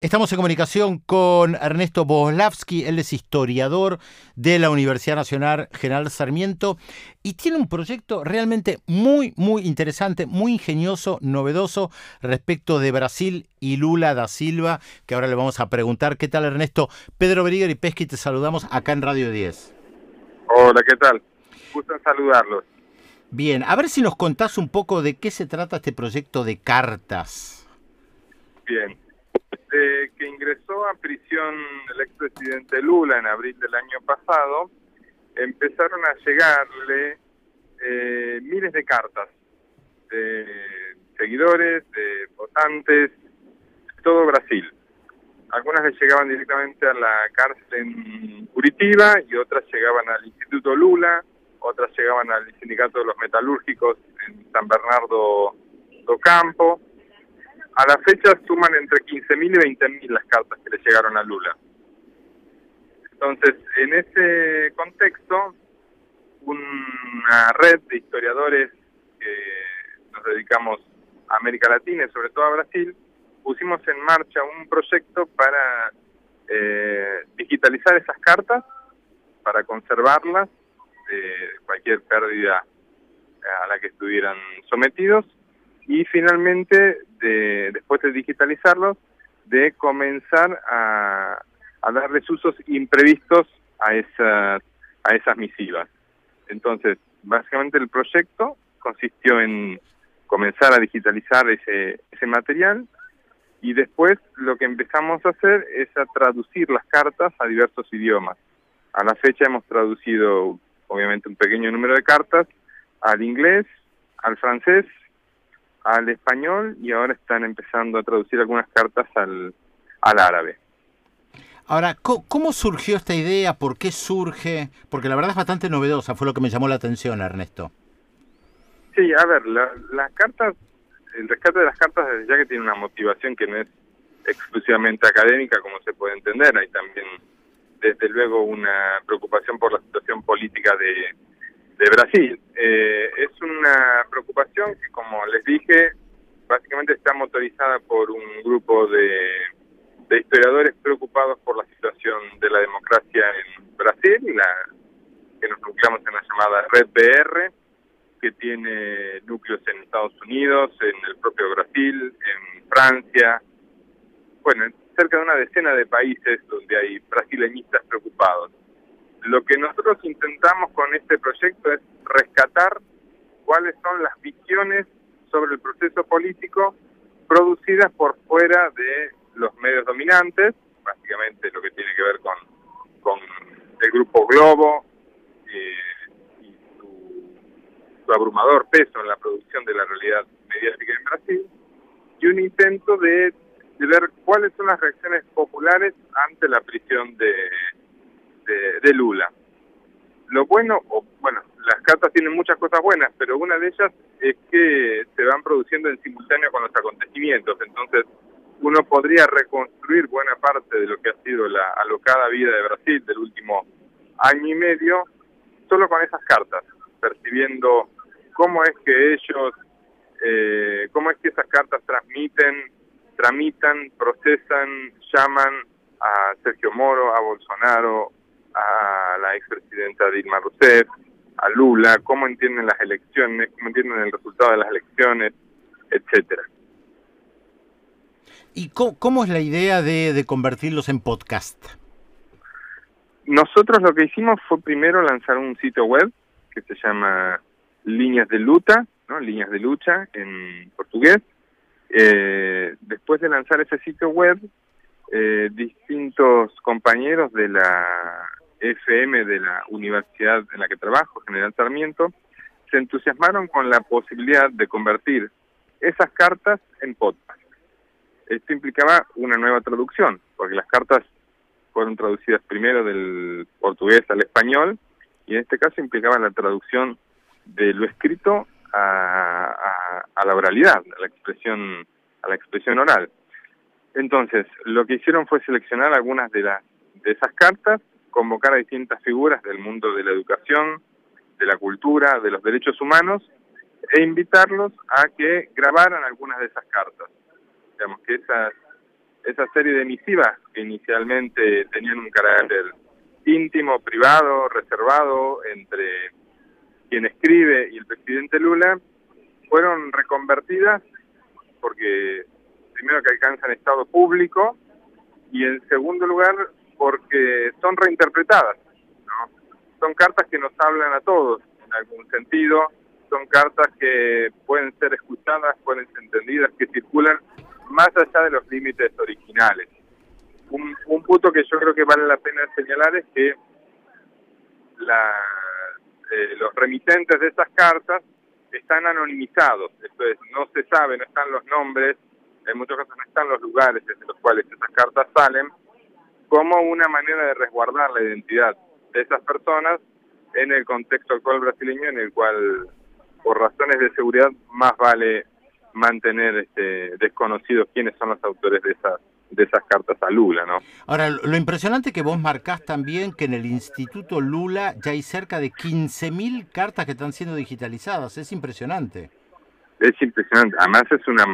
Estamos en comunicación con Ernesto Boslavsky, él es historiador de la Universidad Nacional General Sarmiento y tiene un proyecto realmente muy, muy interesante, muy ingenioso, novedoso respecto de Brasil y Lula da Silva, que ahora le vamos a preguntar. ¿Qué tal Ernesto? Pedro Brigger y Pesqui te saludamos acá en Radio 10. Hola, ¿qué tal? Gusto en saludarlos. Bien, a ver si nos contás un poco de qué se trata este proyecto de cartas. Bien, desde que ingresó a prisión el expresidente Lula en abril del año pasado, empezaron a llegarle eh, miles de cartas de seguidores, de votantes, de todo Brasil. Algunas le llegaban directamente a la cárcel en Curitiba y otras llegaban al Instituto Lula, otras llegaban al Sindicato de los Metalúrgicos en San Bernardo do Campo a la fecha suman entre 15.000 y 20.000 las cartas que le llegaron a Lula. Entonces, en ese contexto, una red de historiadores que nos dedicamos a América Latina y sobre todo a Brasil, pusimos en marcha un proyecto para eh, digitalizar esas cartas, para conservarlas de cualquier pérdida a la que estuvieran sometidos y finalmente, de, después de digitalizarlos, de comenzar a, darles usos imprevistos a esas, a esas misivas. Entonces, básicamente el proyecto consistió en comenzar a digitalizar ese, ese material y después lo que empezamos a hacer es a traducir las cartas a diversos idiomas. A la fecha hemos traducido obviamente un pequeño número de cartas al inglés, al francés, al español y ahora están empezando a traducir algunas cartas al, al árabe. Ahora, ¿cómo surgió esta idea? ¿Por qué surge? Porque la verdad es bastante novedosa, fue lo que me llamó la atención, Ernesto. Sí, a ver, las cartas, el rescate de las cartas ya que tiene una motivación que no es exclusivamente académica, como se puede entender, hay también desde luego una preocupación por la situación política de, de Brasil. Eh, es una preocupación que, como les dije, básicamente está motorizada por un grupo de, historiadores preocupados por la situación de la democracia en Brasil, la, que nos nucleamos en la llamada Red BR, que tiene núcleos en Estados Unidos, en el propio Brasil, en Francia, bueno, cerca de una decena de países donde hay brasileñistas preocupados. Lo que nosotros intentamos con este proyecto es rescatar cuáles son las visiones sobre el proceso político producidas por fuera de los medios dominantes, básicamente lo que tiene que ver con, con el grupo Globo eh, y su, abrumador peso en la producción de la realidad mediática en Brasil, y un intento de ver cuáles son las reacciones populares ante la prisión de, de, Lula. Lo bueno, o bueno, las cartas tienen muchas cosas buenas, pero una de ellas es que se van produciendo en simultáneo con los acontecimientos, entonces uno podría reconstruir buena parte de lo que ha sido la alocada vida de Brasil del último año y medio solo con esas cartas, percibiendo cómo es que ellos, eh, cómo es que esas cartas transmiten, tramitan, procesan, llaman a Sergio Moro, a Bolsonaro, a la expresidenta Dilma Rousseff, a Lula, cómo entienden las elecciones, cómo entienden el resultado de las elecciones, etcétera. ¿Y cómo, es la idea de, de, convertirlos en podcast? Nosotros lo que hicimos fue primero lanzar un sitio web que se llama Líneas de Luta, ¿no? Líneas de Lucha en portugués. Eh, después de lanzar ese sitio web, eh, distintos compañeros de la FM de la universidad en la que trabajo, General Sarmiento, se entusiasmaron con la posibilidad de convertir esas cartas en podcast. Esto implicaba una nueva traducción, porque las cartas fueron traducidas primero del portugués al español y en este caso implicaba la traducción de lo escrito a, a la oralidad, a la expresión, a la expresión oral. Entonces, lo que hicieron fue seleccionar algunas de las de esas cartas convocar a distintas figuras del mundo de la educación, de la cultura, de los derechos humanos, e invitarlos a que grabaran algunas de esas cartas. Digamos que esas, esa serie de misivas que inicialmente tenían un carácter íntimo, privado, reservado entre quien escribe y el presidente Lula, fueron reconvertidas porque primero que alcanzan estado público y en segundo lugar porque son reinterpretadas. ¿no? Son cartas que nos hablan a todos en algún sentido, son cartas que pueden ser escuchadas, pueden ser entendidas, que circulan más allá de los límites originales. Un, un punto que yo creo que vale la pena señalar es que la, eh, los remitentes de esas cartas están anonimizados, esto es, no se sabe, no están los nombres, en muchos casos no están los lugares desde los cuales esas cartas salen, como una manera de resguardar la identidad de esas personas en el contexto actual brasileño en el cual por razones de seguridad más vale mantener este, desconocidos quiénes son los autores de esas de esas cartas a Lula, ¿no? Ahora, lo impresionante que vos marcás también que en el Instituto Lula ya hay cerca de 15.000 cartas que están siendo digitalizadas, es impresionante. Es impresionante, además es una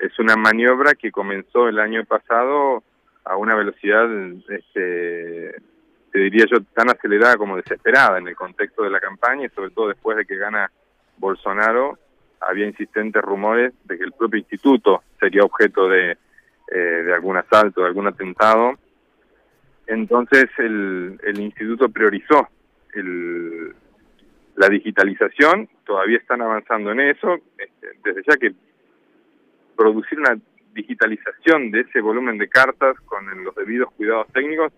es una maniobra que comenzó el año pasado a una velocidad este te diría yo tan acelerada como desesperada en el contexto de la campaña y sobre todo después de que gana Bolsonaro había insistentes rumores de que el propio instituto sería objeto de, eh, de algún asalto, de algún atentado. Entonces el, el instituto priorizó el, la digitalización, todavía están avanzando en eso, este, desde ya que producir una digitalización de ese volumen de cartas con los debidos cuidados técnicos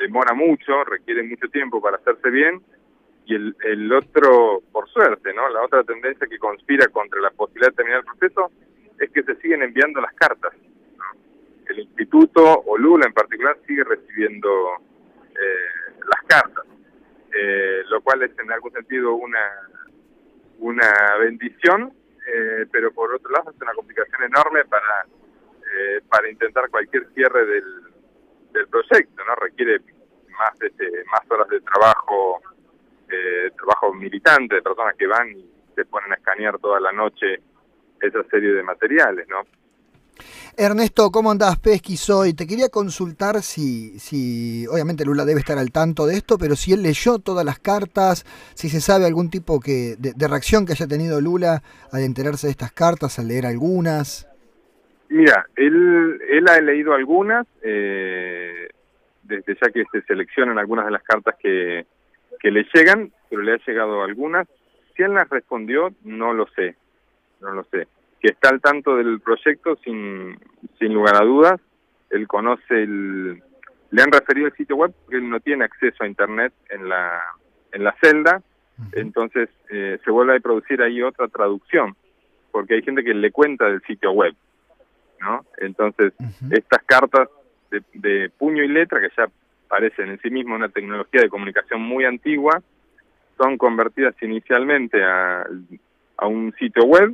demora mucho, requiere mucho tiempo para hacerse bien, y el, el otro, por suerte, ¿no? La otra tendencia que conspira contra la posibilidad de terminar el proceso es que se siguen enviando las cartas. El instituto, o Lula en particular, sigue recibiendo eh, las cartas, eh, lo cual es en algún sentido una, una bendición, eh, pero por otro lado es una complicación enorme para, eh, para intentar cualquier cierre del, del proyecto, ¿no? Requiere más, este, más horas de trabajo eh, trabajo militante, de personas que van y se ponen a escanear toda la noche esa serie de materiales, ¿no? Ernesto, ¿cómo andás? Pesqui soy. Te quería consultar si, si, obviamente Lula debe estar al tanto de esto, pero si él leyó todas las cartas, si se sabe algún tipo que, de, reacción que haya tenido Lula al enterarse de estas cartas, al leer algunas. Mira, él, él ha leído algunas, eh, desde ya que se seleccionan algunas de las cartas que, que le llegan, pero le ha llegado algunas. Si él las respondió, no lo sé, no lo sé. Que está al tanto del proyecto, sin, sin lugar a dudas. Él conoce el... Le han referido el sitio web porque él no tiene acceso a Internet en la, en la celda, entonces eh, se vuelve a producir ahí otra traducción, porque hay gente que le cuenta del sitio web, ¿no? Entonces, estas cartas de, de puño y letra, que ya parecen en sí mismo una tecnología de comunicación muy antigua, son convertidas inicialmente a, a un sitio web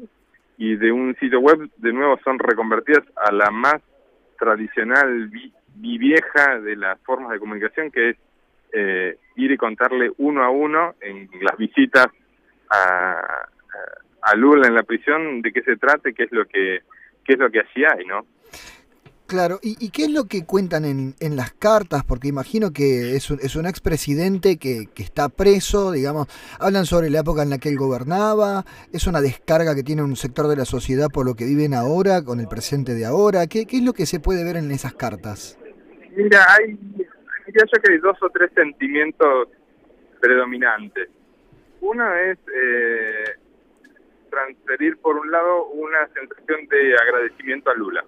y de un sitio web de nuevo son reconvertidas a la más tradicional y vieja de las formas de comunicación que es eh, ir y contarle uno a uno en las visitas a, a Lula en la prisión de qué se trata y qué es lo que qué es lo que allí hay, ¿no? Claro, ¿Y, qué es lo que cuentan en, en las cartas? Porque imagino que es un, es un expresidente que, que está preso, digamos, hablan sobre la época en la que él gobernaba, es una descarga que tiene un sector de la sociedad por lo que viven ahora, con el presente de ahora. ¿Qué, es lo que se puede ver en esas cartas? Mira, hay, diría que hay dos o tres sentimientos predominantes. Uno es eh, transferir, por un lado, una sensación de agradecimiento a Lula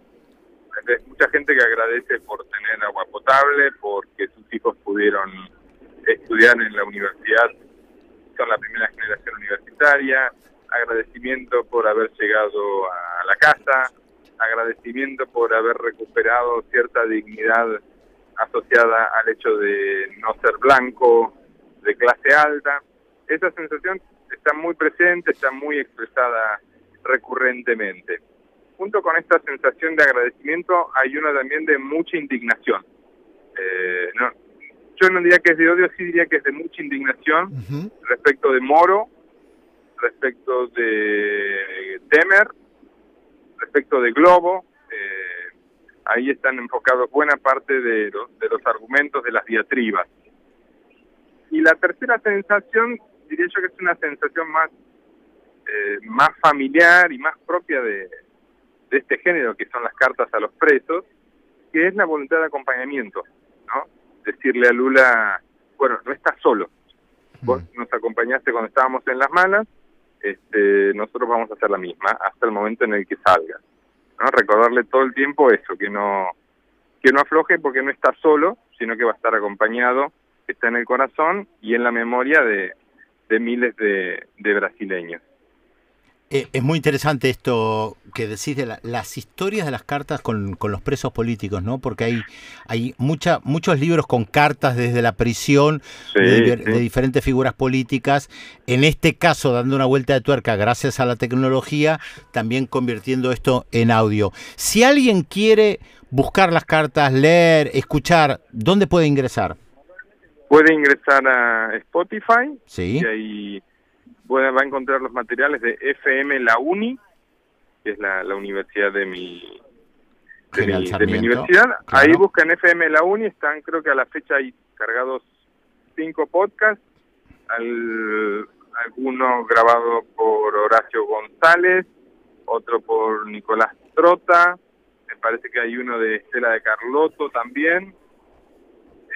mucha gente que agradece por tener agua potable, porque sus hijos pudieron estudiar en la universidad, son la primera generación universitaria, agradecimiento por haber llegado a la casa, agradecimiento por haber recuperado cierta dignidad asociada al hecho de no ser blanco, de clase alta. Esa sensación está muy presente, está muy expresada recurrentemente junto con esta sensación de agradecimiento hay una también de mucha indignación. Eh, no, yo no diría que es de odio, sí diría que es de mucha indignación respecto de Moro, respecto de Temer, respecto de Globo. Eh, ahí están enfocados buena parte de los, de los argumentos de las diatribas. Y la tercera sensación, diría yo que es una sensación más, eh, más familiar y más propia de, de este género, que son las cartas a los presos, que es la voluntad de acompañamiento, ¿no? Decirle a Lula, bueno, no estás solo, vos nos acompañaste cuando estábamos en las malas, este, nosotros vamos a hacer la misma hasta el momento en el que salga. ¿no? Recordarle todo el tiempo eso, que no, que no afloje porque no está solo, sino que va a estar acompañado, está en el corazón y en la memoria de, de miles de, de brasileños. Eh, es muy interesante esto que decís de las historias de las cartas con, con, los presos políticos, ¿no? Porque hay, hay mucha, muchos libros con cartas desde la prisión de, diferentes figuras políticas. En este caso, dando una vuelta de tuerca gracias a la tecnología, también convirtiendo esto en audio. Si alguien quiere buscar las cartas, leer, escuchar, ¿dónde puede ingresar? Puede ingresar a Spotify. Sí. Y ahí va a encontrar los materiales de FM La Uni, que es la, universidad de mi, de mi, universidad. Ahí buscan FM La Uni, están creo que a la fecha hay cargados cinco podcasts, al, alguno grabado por Horacio González, otro por Nicolás Trota, me parece que hay uno de Estela de Carlotto también.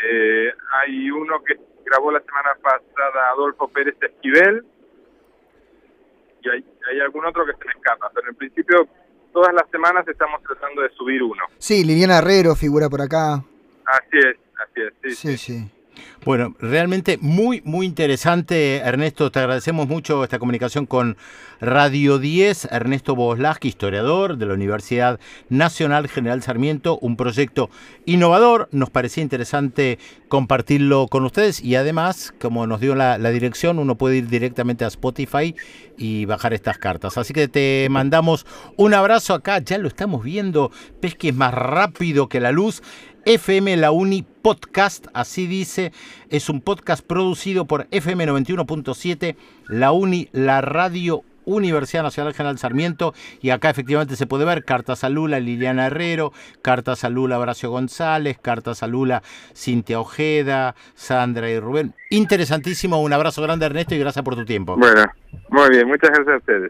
Eh, hay uno que grabó la semana pasada Adolfo Pérez Esquivel, y hay, hay algún otro que se me escapa, pero en principio todas las semanas estamos tratando de subir uno. Sí, Liliana Herrero figura por acá. Así es, así es, sí. sí. sí. Bueno, realmente muy, muy interesante, Ernesto. Te agradecemos mucho esta comunicación con Radio 10. Ernesto Boslaski, historiador de la Universidad Nacional General Sarmiento, un proyecto innovador. Nos parecía interesante compartirlo con ustedes y además, como nos dio la, dirección, uno puede ir directamente a Spotify y bajar estas cartas. Así que te mandamos un abrazo acá. Ya lo estamos viendo. Ves que es más rápido que la luz. FM La Uni Podcast, así dice, es un podcast producido por FM 91.7, La Uni, la radio Universidad Nacional General Sarmiento y acá efectivamente se puede ver cartas a Lula Liliana Herrero, cartas a Lula Horacio González, cartas a Lula Cintia Ojeda, Sandra y Rubén. Interesantísimo, un abrazo grande Ernesto y gracias por tu tiempo. Bueno, muy bien, muchas gracias a ustedes.